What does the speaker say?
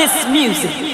This music.